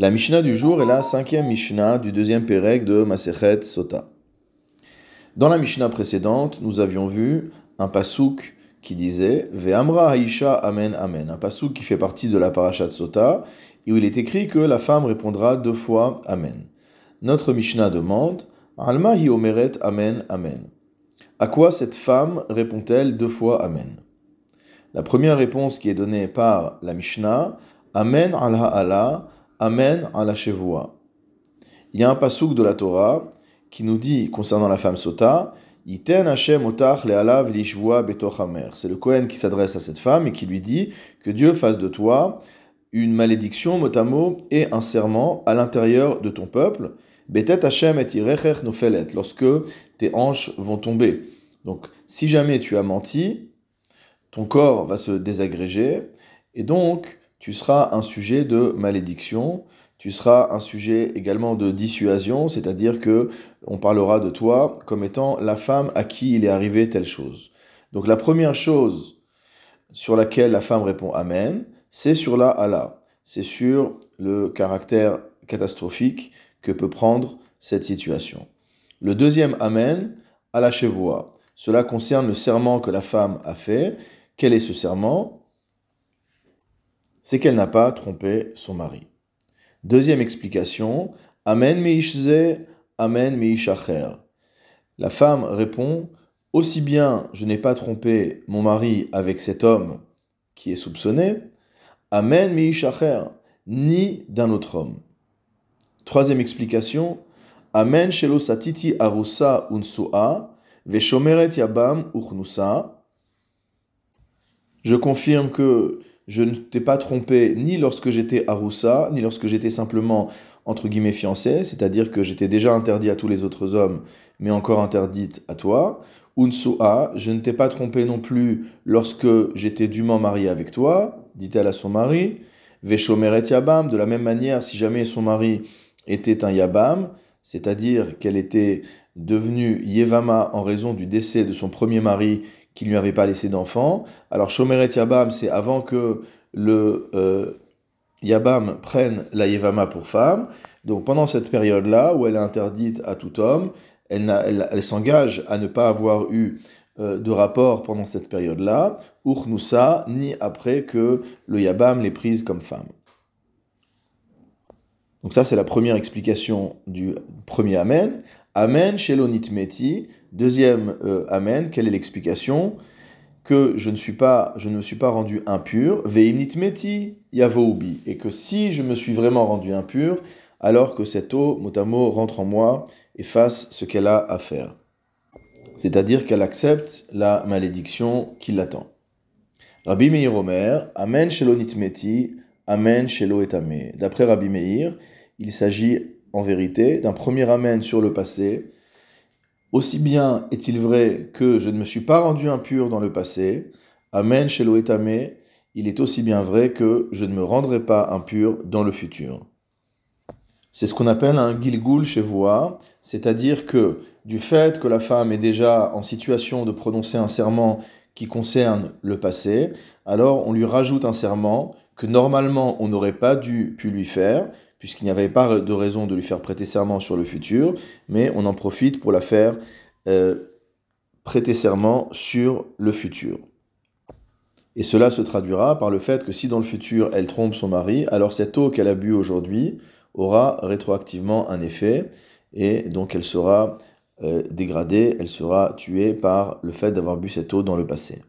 La Mishnah du jour est la cinquième Mishnah du deuxième Pérec de Masechet Sota. Dans la Mishnah précédente, nous avions vu un pasouk qui disait Ve'amra Haisha Amen Amen, un pasouk qui fait partie de la Parashat Sota, et où il est écrit que la femme répondra deux fois Amen. Notre Mishnah demande Alma hi omeret Amen Amen. À quoi cette femme répond-elle deux fois Amen La première réponse qui est donnée par la Mishnah Amen al Allah Amen à la chevoua. Il y a un pasouk de la Torah qui nous dit concernant la femme sota, Iten Hashem otach le'alav. C'est le Kohen qui s'adresse à cette femme et qui lui dit que Dieu fasse de toi une malédiction mot et un serment à l'intérieur de ton peuple. Betet Hashem et nofelet, lorsque tes hanches vont tomber. Donc, si jamais tu as menti, ton corps va se désagréger et donc tu seras un sujet de malédiction, tu seras un sujet également de dissuasion, c'est-à-dire que on parlera de toi comme étant la femme à qui il est arrivé telle chose. Donc la première chose sur laquelle la femme répond Amen, c'est sur la Allah, c'est sur le caractère catastrophique que peut prendre cette situation. Le deuxième Amen, à la chevoie. Cela concerne le serment que la femme a fait. Quel est ce serment? C'est qu'elle n'a pas trompé son mari. Deuxième explication, Amen meishze, Amen meishacher. La femme répond, aussi bien je n'ai pas trompé mon mari avec cet homme qui est soupçonné, Amen meishacher, ni d'un autre homme. Troisième explication, Amen shelo satiti arusa unsua, veshomeret yabam uchnusa. Je confirme que je ne t'ai pas trompé ni lorsque j'étais Aroussa, ni lorsque j'étais simplement entre guillemets fiancé, c'est-à-dire que j'étais déjà interdit à tous les autres hommes, mais encore interdite à toi. Unsu'a, je ne t'ai pas trompé non plus lorsque j'étais dûment marié avec toi, dit-elle à son mari. Veshomeret Yabam, de la même manière, si jamais son mari était un Yabam, c'est-à-dire qu'elle était devenue Yevama en raison du décès de son premier mari qui ne lui avait pas laissé d'enfant. Alors Shomeret Yabam, c'est avant que le euh, Yabam prenne la Yevama pour femme. Donc pendant cette période-là, où elle est interdite à tout homme, elle, s'engage à ne pas avoir eu euh, de rapport pendant cette période-là, Urnusa, ni après que le Yabam l'ait prise comme femme. Donc ça, c'est la première explication du premier Amen. Amen, Shelonit Meti, Deuxième euh, Amen, quelle est l'explication Que je ne, suis pas, me suis pas rendu impur, veimnitmeti yavoubi, et que si je me suis vraiment rendu impur, alors que cette eau, mot rentre en moi et fasse ce qu'elle a à faire. C'est-à-dire qu'elle accepte la malédiction qui l'attend. Rabbi Meir Omer, Amen shelo nitmeti, Amen shelo etame. D'après Rabbi Meir, il s'agit en vérité d'un premier Amen sur le passé, aussi bien est-il vrai que je ne me suis pas rendu impur dans le passé, Amen chez Loetame, il est aussi bien vrai que je ne me rendrai pas impur dans le futur. C'est ce qu'on appelle un gilgul chez voix, c'est-à-dire que du fait que la femme est déjà en situation de prononcer un serment qui concerne le passé, alors on lui rajoute un serment que normalement on n'aurait pas dû pu lui faire, puisqu'il n'y avait pas de raison de lui faire prêter serment sur le futur, mais on en profite pour la faire euh, prêter serment sur le futur. Et cela se traduira par le fait que si dans le futur elle trompe son mari, alors cette eau qu'elle a bu aujourd'hui aura rétroactivement un effet, et donc elle sera euh, dégradée, elle sera tuée par le fait d'avoir bu cette eau dans le passé.